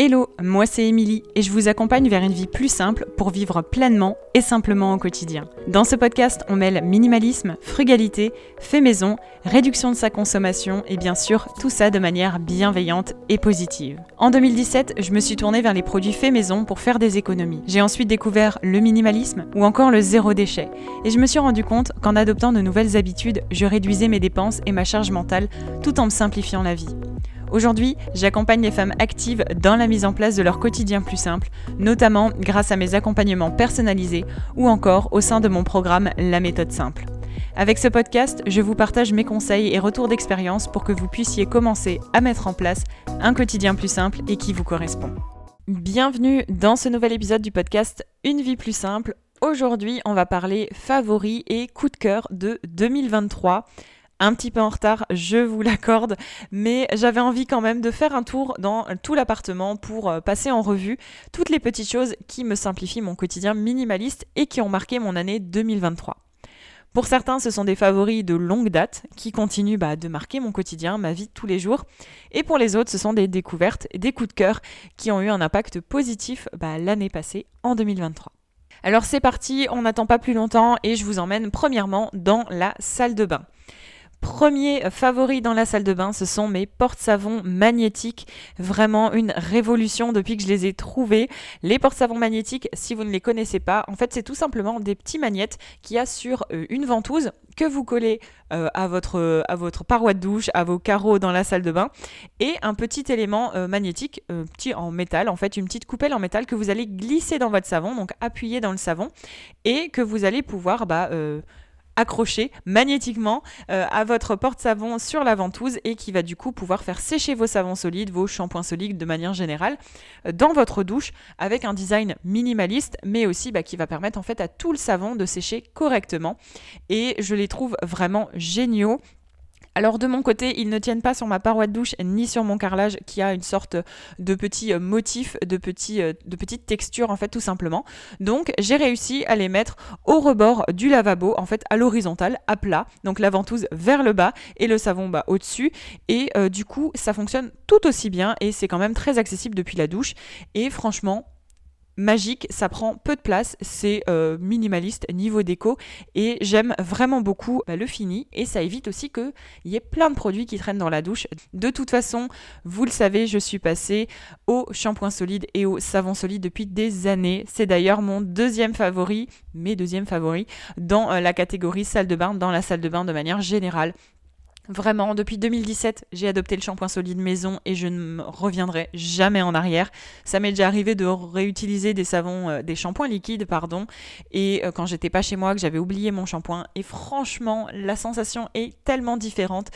Hello, moi c'est Émilie et je vous accompagne vers une vie plus simple pour vivre pleinement et simplement au quotidien. Dans ce podcast, on mêle minimalisme, frugalité, fait maison, réduction de sa consommation et bien sûr tout ça de manière bienveillante et positive. En 2017, je me suis tournée vers les produits fait maison pour faire des économies. J'ai ensuite découvert le minimalisme ou encore le zéro déchet et je me suis rendu compte qu'en adoptant de nouvelles habitudes, je réduisais mes dépenses et ma charge mentale tout en me simplifiant la vie. Aujourd'hui, j'accompagne les femmes actives dans la mise en place de leur quotidien plus simple, notamment grâce à mes accompagnements personnalisés ou encore au sein de mon programme La méthode simple. Avec ce podcast, je vous partage mes conseils et retours d'expérience pour que vous puissiez commencer à mettre en place un quotidien plus simple et qui vous correspond. Bienvenue dans ce nouvel épisode du podcast Une vie plus simple. Aujourd'hui, on va parler favoris et coup de cœur de 2023 un petit peu en retard, je vous l'accorde, mais j'avais envie quand même de faire un tour dans tout l'appartement pour euh, passer en revue toutes les petites choses qui me simplifient mon quotidien minimaliste et qui ont marqué mon année 2023. Pour certains, ce sont des favoris de longue date qui continuent bah, de marquer mon quotidien, ma vie de tous les jours. Et pour les autres, ce sont des découvertes des coups de cœur qui ont eu un impact positif bah, l'année passée, en 2023. Alors c'est parti, on n'attend pas plus longtemps et je vous emmène premièrement dans la salle de bain. Premier favori dans la salle de bain, ce sont mes porte-savons magnétiques. Vraiment une révolution depuis que je les ai trouvés. Les porte-savons magnétiques, si vous ne les connaissez pas, en fait, c'est tout simplement des petits magnettes qui y a sur euh, une ventouse que vous collez euh, à, votre, à paroi de douche, à vos carreaux dans la salle de bain, et un petit élément euh, magnétique, petit en métal, en fait, une petite coupelle en métal que vous allez glisser dans votre savon, donc appuyer dans le savon, et que vous allez pouvoir bah, accroché magnétiquement euh, à votre porte-savon sur la ventouse et qui va du coup pouvoir faire sécher vos savons solides, vos shampoings solides de manière générale euh, dans votre douche avec un design minimaliste mais aussi bah, qui va permettre en fait à tout le savon de sécher correctement. Et je les trouve vraiment géniaux alors de mon côté, ils ne tiennent pas sur ma paroi de douche ni sur mon carrelage qui a une sorte de petit euh, motif, euh, de petite texture en fait tout simplement. Donc j'ai réussi à les mettre au rebord du lavabo, en fait à l'horizontale, à plat. Donc la ventouse vers le bas et le savon bas au-dessus. Et euh, du coup ça fonctionne tout aussi bien et c'est quand même très accessible depuis la douche. Et franchement, magique, ça prend peu de place, c'est euh, minimaliste niveau déco et j'aime vraiment beaucoup bah, le fini et ça évite aussi qu'il y ait plein de produits qui traînent dans la douche. De toute façon, vous le savez, je suis passée au shampoing solide et au savon solide depuis des années. C'est d'ailleurs mon deuxième favori, mes deuxièmes favoris dans euh, la catégorie salle de bain, dans la salle de bain de manière générale. Vraiment, depuis 2017, j'ai adopté le shampoing solide maison et je ne reviendrai jamais en arrière. Ça m'est déjà arrivé de réutiliser des savons, euh, des shampoings liquides, pardon, et euh, quand j'étais pas chez moi, que j'avais oublié mon shampoing. Et franchement, la sensation est tellement différente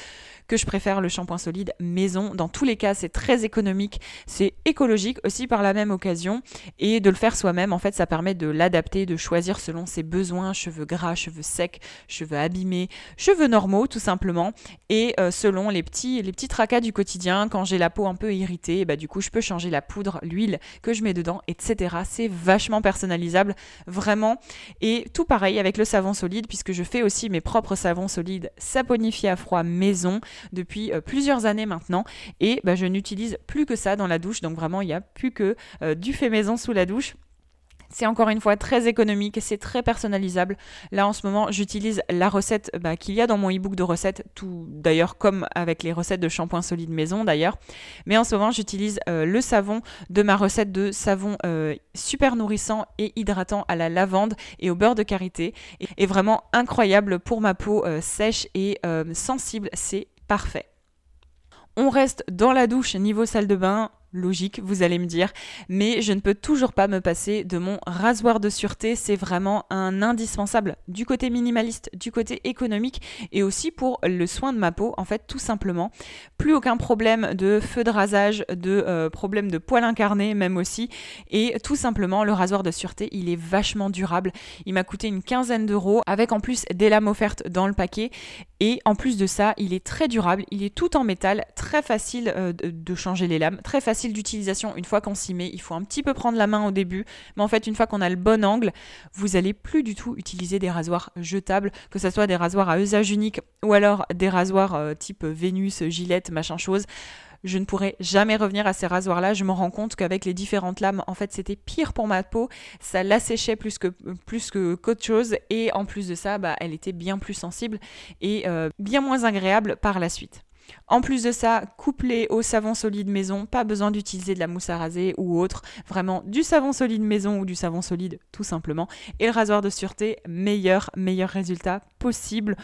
que je préfère le shampoing solide maison. Dans tous les cas, c'est très économique, c'est écologique aussi par la même occasion. Et de le faire soi-même, en fait, ça permet de l'adapter, de choisir selon ses besoins, cheveux gras, cheveux secs, cheveux abîmés, cheveux normaux tout simplement. Et euh, selon les petits, les petits tracas du quotidien, quand j'ai la peau un peu irritée, bah, du coup, je peux changer la poudre, l'huile que je mets dedans, etc. C'est vachement personnalisable, vraiment. Et tout pareil avec le savon solide, puisque je fais aussi mes propres savons solides saponifiés à froid maison depuis euh, plusieurs années maintenant et bah, je n'utilise plus que ça dans la douche. Donc vraiment, il n'y a plus que euh, du fait maison sous la douche. C'est encore une fois très économique, c'est très personnalisable. Là en ce moment, j'utilise la recette bah, qu'il y a dans mon e-book de recettes, tout d'ailleurs comme avec les recettes de shampoing solide maison d'ailleurs. Mais en ce moment, j'utilise euh, le savon de ma recette de savon super nourrissant et hydratant à la lavande et au beurre de karité. Et, vraiment incroyable pour ma peau sèche et sensible. C'est parfait. On reste dans la douche niveau salle de bain logique, vous allez me dire, mais je ne peux toujours pas me passer de mon rasoir de sûreté. C'est vraiment un indispensable du côté minimaliste, du côté économique et aussi pour le soin de ma peau. En fait, tout simplement, plus aucun problème de feu de rasage, de euh, problème de poils incarné même aussi. Et tout simplement, le rasoir de sûreté, il est vachement durable. Il m'a coûté une quinzaine d'euros avec en plus des lames offertes dans le paquet. Et en plus de ça, il est très durable, il est tout en métal, très facile euh, de changer les lames, très facile d'utilisation une fois qu'on s'y met. Il faut un petit peu prendre la main au début, mais en fait, une fois qu'on a le bon angle, vous allez plus du tout utiliser des rasoirs jetables, que ce soit des rasoirs à usage unique ou alors des rasoirs euh, type Vénus, Gillette, machin chose je ne pourrai jamais revenir à ces rasoirs-là. Je me rends compte qu'avec les différentes lames, en fait, c'était pire pour ma peau. Ça l'asséchait plus que plus que qu'autre chose. Et en plus de ça, bah, elle était bien plus sensible et euh, bien moins agréable par la suite. En plus de ça, couplé au savon solide maison, pas besoin d'utiliser de la mousse à raser ou autre, vraiment du savon solide maison ou du savon solide tout simplement. Et le rasoir de sûreté, meilleur, meilleur résultat possible.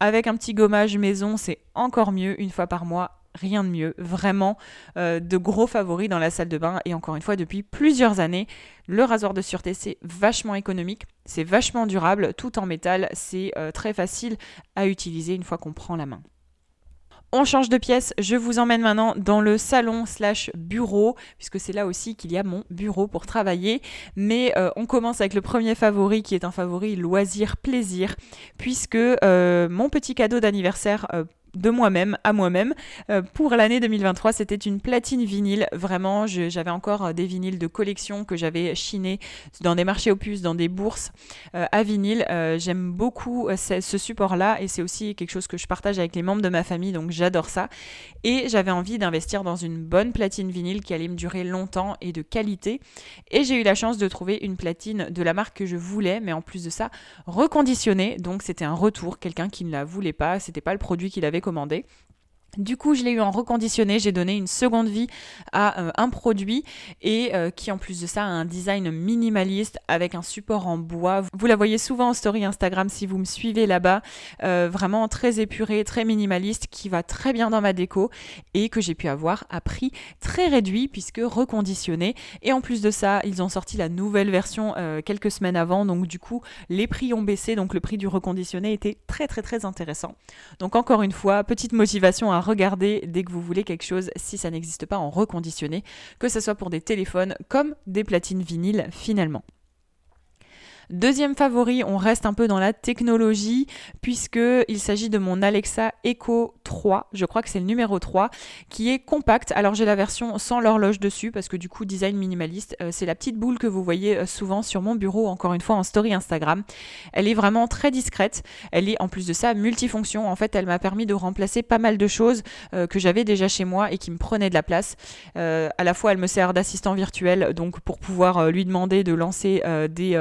Avec un petit gommage maison, c'est encore mieux une fois par mois rien de mieux. Vraiment euh, de gros favoris dans la salle de bain. Et encore une fois, depuis plusieurs années, le rasoir de sûreté, c'est vachement économique, c'est vachement durable, tout en métal, c'est euh, très facile à utiliser une fois qu'on prend la main. On change de pièce, je vous emmène maintenant dans le salon slash bureau, puisque c'est là aussi qu'il y a mon bureau pour travailler. Mais euh, on commence avec le premier favori qui est un favori loisir plaisir, puisque mon petit cadeau d'anniversaire de moi-même à moi-même. Euh, pour l'année 2023, c'était une platine vinyle. Vraiment, j'avais encore euh, des vinyles de collection que j'avais chinés dans des marchés opus, dans des bourses euh, à vinyle. J'aime beaucoup ce support-là et c'est aussi quelque chose que je partage avec les membres de ma famille, donc j'adore ça. Et j'avais envie d'investir dans une bonne platine vinyle qui allait me durer longtemps et de qualité. Et j'ai eu la chance de trouver une platine de la marque que je voulais, mais en plus de ça, reconditionnée. Donc c'était un retour, quelqu'un qui ne la voulait pas, c'était pas le produit qu'il avait commandé. Du coup, je l'ai eu en reconditionné, j'ai donné une seconde vie à euh, un produit et euh, qui en plus de ça a un design minimaliste avec un support en bois. Vous la voyez souvent en story Instagram si vous me suivez là-bas, euh, vraiment très épuré, très minimaliste, qui va très bien dans ma déco et que j'ai pu avoir à prix très réduit puisque reconditionné. Et en plus de ça, ils ont sorti la nouvelle version quelques semaines avant, donc du coup les prix ont baissé, donc le prix du reconditionné était très très très intéressant. Donc encore une fois, petite motivation à regardez dès que vous voulez quelque chose si ça n'existe pas en reconditionné, que ce soit pour des téléphones comme des platines vinyles finalement. Deuxième favori, on reste un peu dans la technologie puisqu'il s'agit de mon Alexa Echo 3, je crois que c'est le numéro 3, qui est compact. Alors j'ai la version sans l'horloge dessus parce que du coup design minimaliste, euh, c'est la petite boule que vous voyez euh, souvent sur mon bureau, encore une fois en story Instagram. Elle est vraiment très discrète, elle est en plus de ça multifonction. En fait, elle m'a permis de remplacer pas mal de choses euh, que j'avais déjà chez moi et qui me prenaient de la place. à la fois, elle me sert d'assistant virtuel, donc pour pouvoir lui demander de lancer des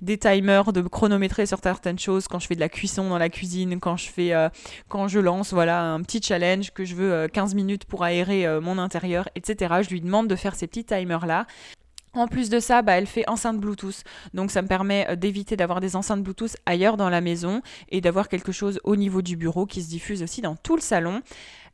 des timers, de chronométrer sur certaines choses quand je fais de la cuisson dans la cuisine, quand je fais, euh, quand je lance, voilà, un petit challenge que je veux 15 euh, minutes pour aérer euh, mon intérieur, etc. Je lui demande de faire ces petits timers là. En plus de ça, bah, elle fait enceinte Bluetooth. Donc ça me permet d'éviter d'avoir des enceintes Bluetooth ailleurs dans la maison et d'avoir quelque chose au niveau du bureau qui se diffuse aussi dans tout le salon.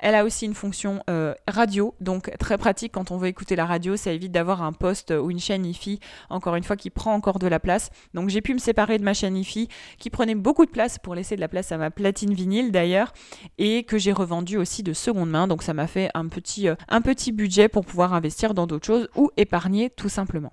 Elle a aussi une fonction euh, radio, donc très pratique quand on veut écouter la radio. Ça évite d'avoir un poste ou une chaîne IFI, encore une fois, qui prend encore de la place. Donc j'ai pu me séparer de ma chaîne IFI qui prenait beaucoup de place pour laisser de la place à ma platine vinyle d'ailleurs et que j'ai revendu aussi de seconde main. Donc ça m'a fait un petit, euh, un petit budget pour pouvoir investir dans d'autres choses ou épargner tout simplement.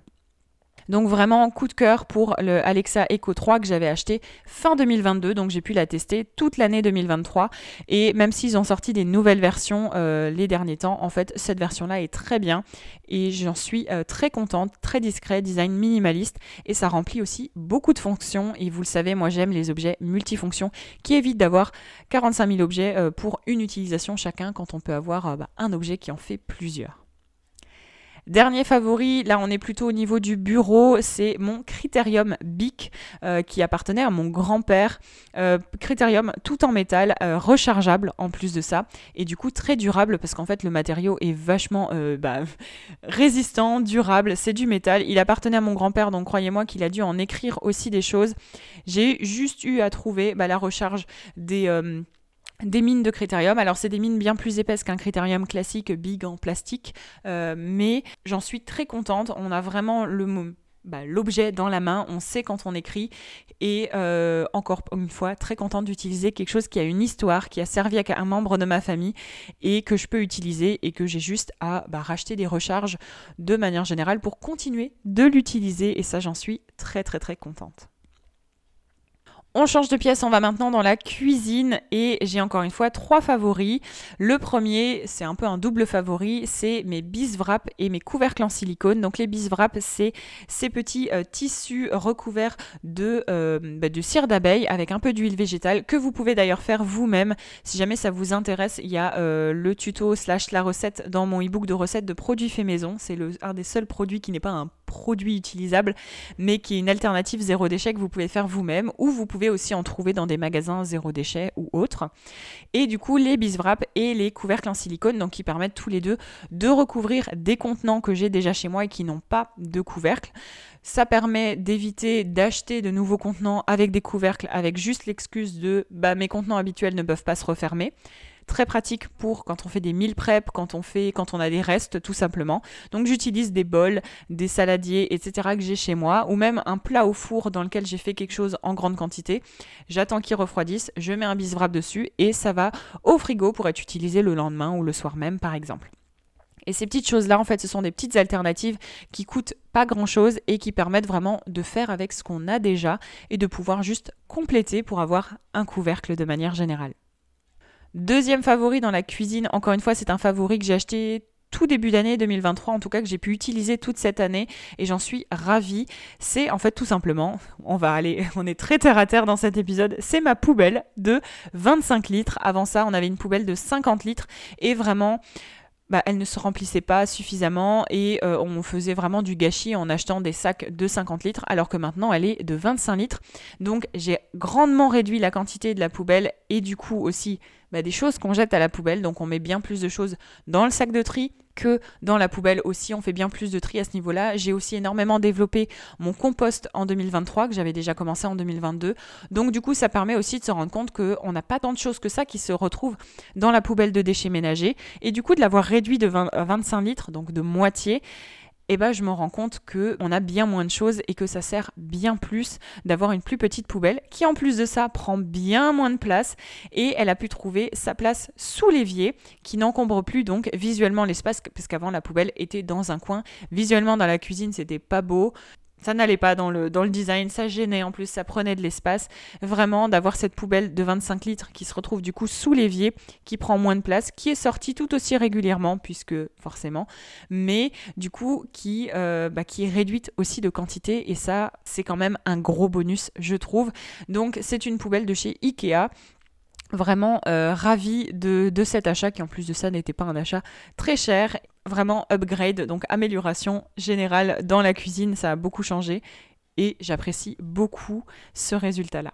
Donc vraiment coup de cœur pour le Alexa Echo 3 que j'avais acheté fin 2022, donc j'ai pu la tester toute l'année 2023. Et même s'ils ont sorti des nouvelles versions euh, les derniers temps, en fait cette version-là est très bien et j'en suis euh, très contente, très discret, design minimaliste et ça remplit aussi beaucoup de fonctions. Et vous le savez, moi j'aime les objets multifonctions qui évitent d'avoir 45 000 objets euh, pour une utilisation chacun quand on peut avoir bah, un objet qui en fait plusieurs. Dernier favori, là on est plutôt au niveau du bureau, c'est mon Critérium Bic euh, qui appartenait à mon grand-père. Euh, Critérium tout en métal, euh, rechargeable en plus de ça, et du coup très durable parce qu'en fait le matériau est vachement bah, résistant, durable, c'est du métal. Il appartenait à mon grand-père, donc croyez-moi qu'il a dû en écrire aussi des choses. J'ai juste eu à trouver bah, la recharge des des mines de critérium. Alors c'est des mines bien plus épaisses qu'un critérium classique big en plastique, euh, mais j'en suis très contente. On a vraiment bah, l'objet dans la main, on sait quand on écrit et euh, encore une fois très contente d'utiliser quelque chose qui a une histoire, qui a servi à un membre de ma famille et que je peux utiliser et que j'ai juste à bah, racheter des recharges de manière générale pour continuer de l'utiliser et ça j'en suis très très très contente. On change de pièce, on va maintenant dans la cuisine et j'ai encore une fois trois favoris. Le premier, c'est un peu un double favori, c'est mes biswraps et mes couvercles en silicone. Donc les biswraps, c'est ces petits euh, tissus recouverts de, euh, bah, de cire d'abeille avec un peu d'huile végétale que vous pouvez d'ailleurs faire vous-même. Si jamais ça vous intéresse, il y a euh, le tuto slash la recette dans mon ebook de recettes de produits faits maison. C'est un des seuls produits qui n'est pas un produit utilisable, mais qui est une alternative zéro déchet que vous pouvez faire vous-même, ou vous pouvez aussi en trouver dans des magasins zéro déchet ou autres. Et du coup, les biswraps et les couvercles en silicone, donc qui permettent tous les deux de recouvrir des contenants que j'ai déjà chez moi et qui n'ont pas de couvercle. Ça permet d'éviter d'acheter de nouveaux contenants avec des couvercles, avec juste l'excuse de bah, mes contenants habituels ne peuvent pas se refermer très pratique pour quand on fait des meal prep, quand on fait, quand on a des restes tout simplement. Donc j'utilise des bols, des saladiers, etc. que j'ai chez moi, ou même un plat au four dans lequel j'ai fait quelque chose en grande quantité. J'attends qu'il refroidisse, je mets un biswrap dessus et ça va au frigo pour être utilisé le lendemain ou le soir même par exemple. Et ces petites choses-là, en fait, ce sont des petites alternatives qui coûtent pas grand-chose et qui permettent vraiment de faire avec ce qu'on a déjà et de pouvoir juste compléter pour avoir un couvercle de manière générale. Deuxième favori dans la cuisine, encore une fois, c'est un favori que j'ai acheté tout début d'année 2023, en tout cas que j'ai pu utiliser toute cette année et j'en suis ravie. C'est en fait tout simplement, on va aller, on est très terre à terre dans cet épisode, c'est ma poubelle de 25 litres. Avant ça, on avait une poubelle de 50 litres et vraiment bah, elle ne se remplissait pas suffisamment et euh, on faisait vraiment du gâchis en achetant des sacs de 50 litres alors que maintenant elle est de 25 litres. Donc j'ai grandement réduit la quantité de la poubelle et du coup aussi bah, des choses qu'on jette à la poubelle. Donc on met bien plus de choses dans le sac de tri que dans la poubelle aussi. On fait bien plus de tri à ce niveau-là. J'ai aussi énormément développé mon compost en 2023 que j'avais déjà commencé en 2022. Donc du coup, ça permet aussi de se rendre compte qu'on n'a pas tant de choses que ça qui se retrouvent dans la poubelle de déchets ménagers. Et du coup, de l'avoir réduit de 25 litres, donc de moitié, eh ben, je me rends compte qu'on a bien moins de choses et que ça sert bien plus d'avoir une plus petite poubelle qui en plus de ça prend bien moins de place et elle a pu trouver sa place sous l'évier qui n'encombre plus donc visuellement l'espace parce qu'avant la poubelle était dans un coin. Visuellement dans la cuisine c'était pas beau ça n'allait pas dans le, design, ça gênait en plus, ça prenait de l'espace. Vraiment, d'avoir cette poubelle de 25 litres qui se retrouve du coup sous l'évier, qui prend moins de place, qui est sortie tout aussi régulièrement, puisque forcément, mais du coup qui, euh, bah, est réduite aussi de quantité, et ça, c'est quand même un gros bonus, je trouve. Donc, c'est une poubelle de chez Ikea vraiment euh, ravi de, de, cet achat qui en plus de ça n'était pas un achat très cher vraiment upgrade, donc amélioration générale dans la cuisine, ça a beaucoup changé et j'apprécie beaucoup ce résultat-là.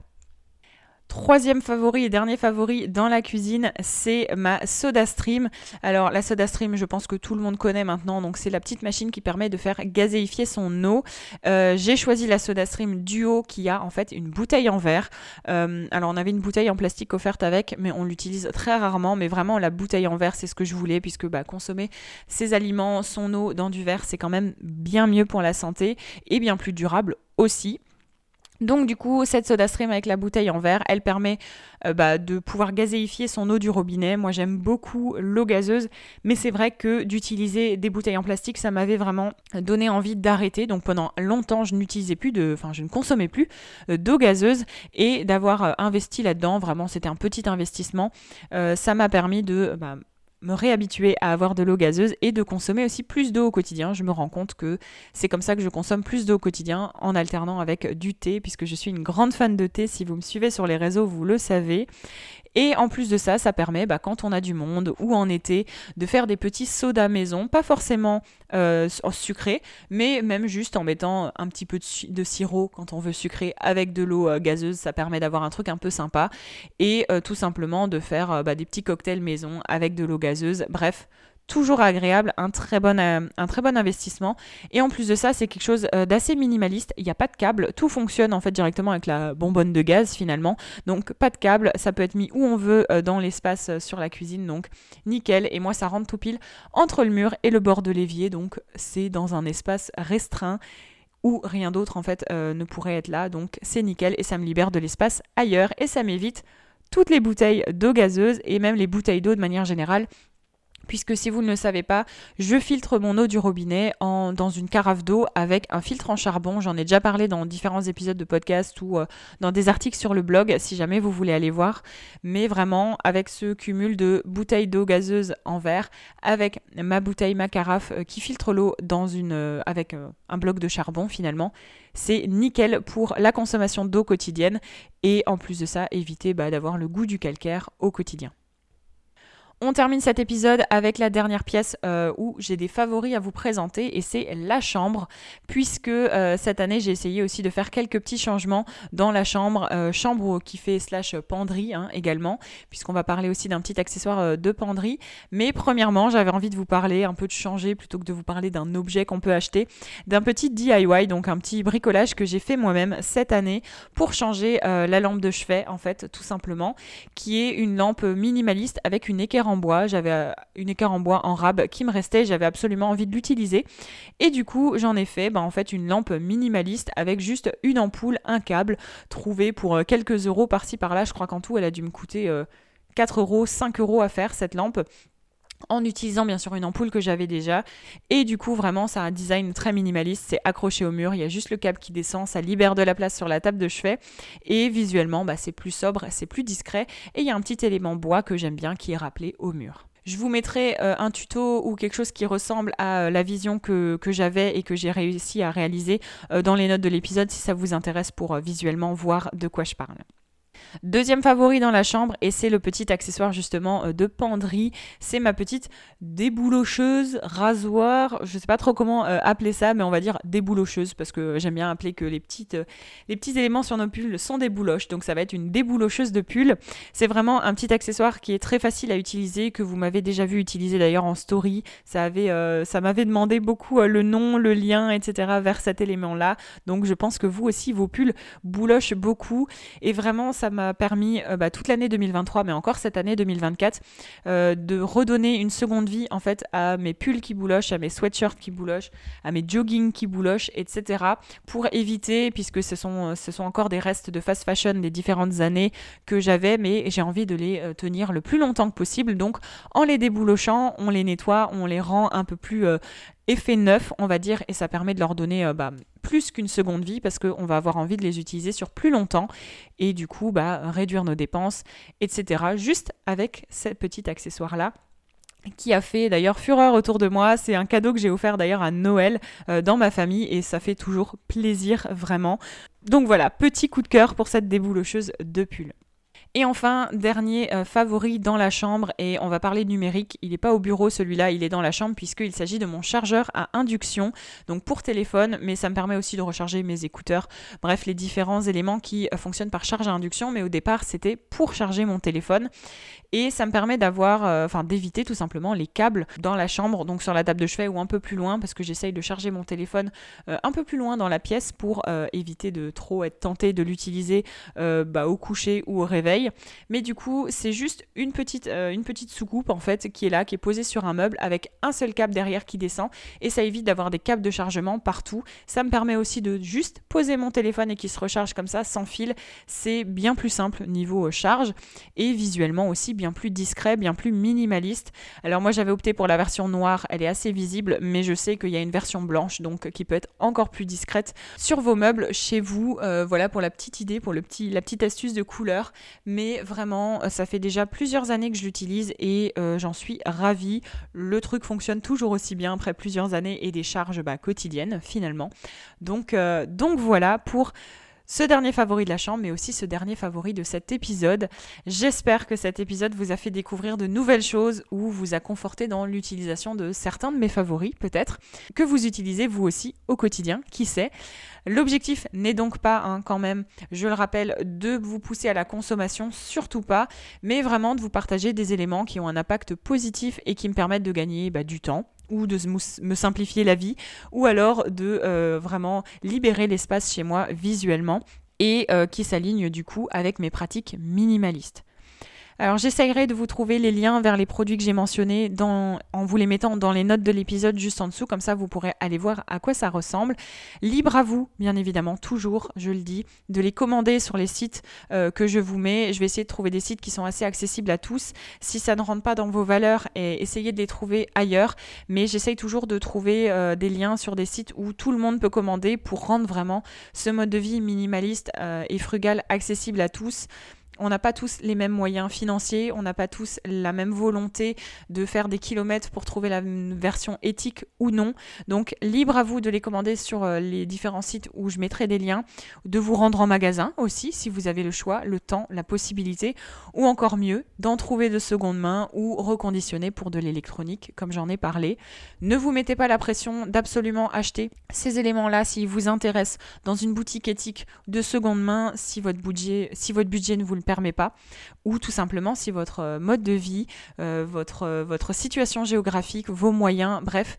Troisième favori et dernier favori dans la cuisine, c'est ma Soda Stream. Alors la Soda Stream, je pense que tout le monde connaît maintenant, donc c'est la petite machine qui permet de faire gazéifier son eau. Euh, j'ai choisi la Soda Stream Duo qui a en fait une bouteille en verre. Euh, alors on avait une bouteille en plastique offerte avec, mais on l'utilise très rarement. Mais vraiment la bouteille en verre, c'est ce que je voulais puisque bah, consommer ses aliments, son eau dans du verre, c'est quand même bien mieux pour la santé et bien plus durable aussi. Donc du coup, cette soda stream avec la bouteille en verre, elle permet euh, bah, de pouvoir gazéifier son eau du robinet. Moi, j'aime beaucoup l'eau gazeuse, mais c'est vrai que d'utiliser des bouteilles en plastique, ça m'avait vraiment donné envie d'arrêter. Donc pendant longtemps, je n'utilisais plus de, enfin, je ne consommais plus euh, d'eau gazeuse et d'avoir euh, investi là-dedans. Vraiment, c'était un petit investissement. ça m'a permis de bah, me réhabituer à avoir de l'eau gazeuse et de consommer aussi plus d'eau au quotidien. Je me rends compte que c'est comme ça que je consomme plus d'eau au quotidien en alternant avec du thé, puisque je suis une grande fan de thé. Si vous me suivez sur les réseaux, vous le savez. Et en plus de ça, ça permet, bah, quand on a du monde ou en été, de faire des petits sodas maison, pas forcément euh, sucrés, mais même juste en mettant un petit peu de, sirop quand on veut sucrer avec de l'eau euh, gazeuse, ça permet d'avoir un truc un peu sympa. Et euh, tout simplement de faire bah, des petits cocktails maison avec de l'eau gazeuse. Bref, toujours agréable, un très bon, euh, un très bon investissement. Et en plus de ça, c'est quelque chose euh, d'assez minimaliste. Il n'y a pas de câble, tout fonctionne en fait directement avec la bonbonne de gaz finalement. Donc pas de câble, ça peut être mis où on veut euh, dans l'espace sur la cuisine, donc nickel. Et moi, ça rentre tout pile entre le mur et le bord de l'évier, donc c'est dans un espace restreint où rien d'autre en fait ne pourrait être là. Donc c'est nickel et ça me libère de l'espace ailleurs et ça m'évite toutes les bouteilles d'eau gazeuse et même les bouteilles d'eau de manière générale puisque si vous ne le savez pas, je filtre mon eau du robinet dans une carafe d'eau avec un filtre en charbon. J'en ai déjà parlé dans différents épisodes de podcast ou euh, dans des articles sur le blog si jamais vous voulez aller voir. Mais vraiment avec ce cumul de bouteilles d'eau gazeuse en verre, avec ma bouteille, ma carafe euh, qui filtre l'eau euh, avec un bloc de charbon finalement, c'est nickel pour la consommation d'eau quotidienne et en plus de ça éviter bah, d'avoir le goût du calcaire au quotidien. On termine cet épisode avec la dernière pièce euh, où j'ai des favoris à vous présenter et c'est la chambre puisque euh, cette année j'ai essayé aussi de faire quelques petits changements dans la chambre, euh, chambre qui fait slash penderie hein, également puisqu'on va parler aussi d'un petit accessoire de penderie. Mais premièrement j'avais envie de vous parler un peu de changer plutôt que de vous parler d'un objet qu'on peut acheter, d'un petit DIY donc un petit bricolage que j'ai fait moi-même cette année pour changer la lampe de chevet en fait tout simplement qui est une lampe minimaliste avec une équerre en bois. J'avais euh, une équerre en bois en rab qui me restait. J'avais absolument envie de l'utiliser. Et du coup, j'en ai fait bah, en fait une lampe minimaliste avec juste une ampoule, un câble, trouvé pour euh, quelques euros par-ci par-là. Je crois qu'en tout, elle a dû me coûter 4 euh, euros, 5 euros à faire cette lampe en utilisant bien sûr une ampoule que j'avais déjà. Et du coup, vraiment, ça un design très minimaliste. C'est accroché au mur, il y a juste le câble qui descend, ça libère de la place sur la table de chevet. Et visuellement, bah, c'est plus sobre, c'est plus discret. Et il y a un petit élément bois que j'aime bien qui est rappelé au mur. Je vous mettrai euh, un tuto ou quelque chose qui ressemble à euh, la vision que, j'avais et que j'ai réussi à réaliser euh, dans les notes de l'épisode si ça vous intéresse pour visuellement voir de quoi je parle. Deuxième favori dans la chambre, et c'est le petit accessoire justement euh, de penderie, c'est ma petite déboulocheuse, rasoir, je sais pas trop comment euh, appeler ça, mais on va dire déboulocheuse, parce que j'aime bien appeler que les, petites, euh, les petits éléments sur nos pulls sont des bouloches, donc ça va être une déboulocheuse de pull. C'est vraiment un petit accessoire qui est très facile à utiliser, que vous m'avez déjà vu utiliser d'ailleurs en story. Ça, ça m'avait demandé beaucoup le nom, le lien, etc. vers cet élément-là, donc je pense que vous aussi, vos pulls boulochent beaucoup, et vraiment ça m'a permis euh, bah, toute l'année 2023, mais encore cette année 2024, euh, de redonner une seconde vie en fait à mes pulls qui boulochent, à mes sweatshirts qui boulochent, à mes joggings qui boulochent, etc. Pour éviter, puisque ce sont, ce sont encore des restes de fast fashion des différentes années que j'avais, mais j'ai envie de les euh, tenir le plus longtemps que possible. Donc en les déboulochant, on les nettoie, on les rend un peu plus effet neuf, on va dire, et ça permet de leur donner bah, plus qu'une seconde vie parce qu'on va avoir envie de les utiliser sur plus longtemps et du coup bah, réduire nos dépenses, etc. Juste avec ce petit accessoire-là qui a fait d'ailleurs fureur autour de moi. C'est un cadeau que j'ai offert d'ailleurs à Noël euh, dans ma famille et ça fait toujours plaisir vraiment. Donc voilà, petit coup de cœur pour cette déboulocheuse de pull. Et enfin, dernier euh, favori dans la chambre, et on va parler numérique. Il n'est pas au bureau celui-là, il est dans la chambre puisqu'il s'agit de mon chargeur à induction, donc pour téléphone, mais ça me permet aussi de recharger mes écouteurs. Bref, les différents éléments qui euh, fonctionnent par charge à induction, mais au départ c'était pour charger mon téléphone. Et ça me permet d'avoir, euh, enfin d'éviter tout simplement les câbles dans la chambre, donc sur la table de chevet ou un peu plus loin, parce que j'essaye de charger mon téléphone un peu plus loin dans la pièce pour éviter de trop être tenté de l'utiliser bah, au coucher ou au réveil. Mais du coup, c'est juste une petite, euh, une petite soucoupe en fait qui est là, qui est posée sur un meuble avec un seul câble derrière qui descend et ça évite d'avoir des câbles de chargement partout. Ça me permet aussi de juste poser mon téléphone et qu'il se recharge comme ça sans fil. C'est bien plus simple niveau euh, charge et visuellement aussi bien plus discret, bien plus minimaliste. Alors moi j'avais opté pour la version noire, elle est assez visible, mais je sais qu'il y a une version blanche donc qui peut être encore plus discrète sur vos meubles chez vous. Euh, voilà pour la petite idée, pour le petit, la petite astuce de couleur mais vraiment, euh, ça fait déjà plusieurs années que je l'utilise et euh, j'en suis ravie. Le truc fonctionne toujours aussi bien après plusieurs années et des charges bah, quotidiennes finalement. Donc, euh, donc voilà pour ce dernier favori de la chambre, mais aussi ce dernier favori de cet épisode. J'espère que cet épisode vous a fait découvrir de nouvelles choses ou vous a conforté dans l'utilisation de certains de mes favoris, peut-être, que vous utilisez vous aussi au quotidien, qui sait. L'objectif n'est donc pas, hein, quand même, je le rappelle, de vous pousser à la consommation, surtout pas, mais vraiment de vous partager des éléments qui ont un impact positif et qui me permettent de gagner bah, du temps ou de me simplifier la vie, ou alors de euh, vraiment libérer l'espace chez moi visuellement et euh, qui s'aligne du coup avec mes pratiques minimalistes. Alors j'essayerai de vous trouver les liens vers les produits que j'ai mentionnés dans, en vous les mettant dans les notes de l'épisode juste en dessous, comme ça vous pourrez aller voir à quoi ça ressemble. Libre à vous, bien évidemment, toujours, je le dis, de les commander sur les sites euh, que je vous mets. Je vais essayer de trouver des sites qui sont assez accessibles à tous. Si ça ne rentre pas dans vos valeurs, essayez de les trouver ailleurs. Mais j'essaye toujours de trouver euh, des liens sur des sites où tout le monde peut commander pour rendre vraiment ce mode de vie minimaliste euh, et frugal accessible à tous on n'a pas tous les mêmes moyens financiers, on n'a pas tous la même volonté de faire des kilomètres pour trouver la version éthique ou non. Donc libre à vous de les commander sur euh, les différents sites où je mettrai des liens, de vous rendre en magasin aussi si vous avez le choix, le temps, la possibilité, ou encore mieux, d'en trouver de seconde main ou reconditionner pour de l'électronique comme j'en ai parlé. Ne vous mettez pas la pression d'absolument acheter ces éléments-là s'ils vous intéressent dans une boutique éthique de seconde main si votre budget, si votre budget ne vous le permet pas, ou tout simplement si votre euh, mode de vie, euh, votre, euh, votre situation géographique, vos moyens, bref,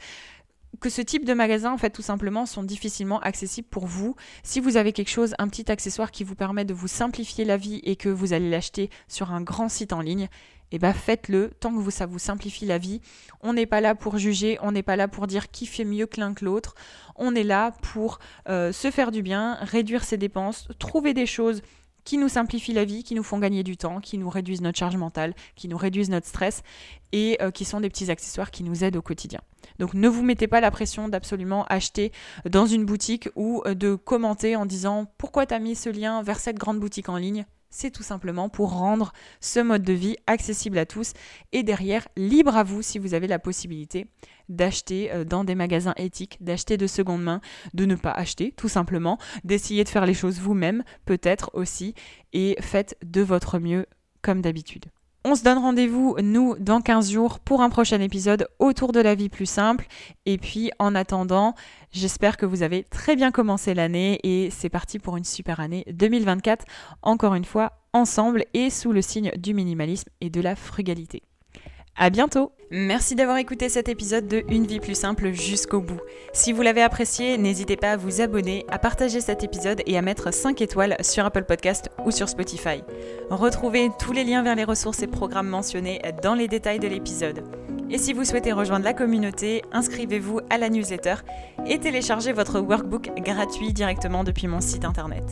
que ce type de magasin, en fait, tout simplement, sont difficilement accessibles pour vous. Si vous avez quelque chose, un petit accessoire qui vous permet de vous simplifier la vie et que vous allez l'acheter sur un grand site en ligne, eh ben faites-le tant que ça vous simplifie la vie. On n'est pas là pour juger, on n'est pas là pour dire qui fait mieux que l'un que l'autre. On est là pour se faire du bien, réduire ses dépenses, trouver des choses qui nous simplifient la vie, qui nous font gagner du temps, qui nous réduisent notre charge mentale, qui nous réduisent notre stress et euh, qui sont des petits accessoires qui nous aident au quotidien. Donc ne vous mettez pas la pression d'absolument acheter dans une boutique ou euh, de commenter en disant pourquoi tu as mis ce lien vers cette grande boutique en ligne? C'est tout simplement pour rendre ce mode de vie accessible à tous et derrière libre à vous si vous avez la possibilité d'acheter euh, dans des magasins éthiques, d'acheter de seconde main, de ne pas acheter tout simplement, d'essayer de faire les choses vous-même peut-être aussi et faites de votre mieux comme d'habitude. On se donne rendez-vous, nous, dans 15 jours pour un prochain épisode autour de la vie plus simple. Et puis, en attendant, j'espère que vous avez très bien commencé l'année et c'est parti pour une super année 2024, encore une fois, ensemble et sous le signe du minimalisme et de la frugalité. À bientôt Merci d'avoir écouté cet épisode de Une vie plus simple jusqu'au bout. Si vous l'avez apprécié, n'hésitez pas à vous abonner, à partager cet épisode et à mettre 5 étoiles sur Apple Podcast ou sur Spotify. Retrouvez tous les liens vers les ressources et programmes mentionnés dans les détails de l'épisode. Et si vous souhaitez rejoindre la communauté, inscrivez-vous à la newsletter et téléchargez votre workbook gratuit directement depuis mon site internet.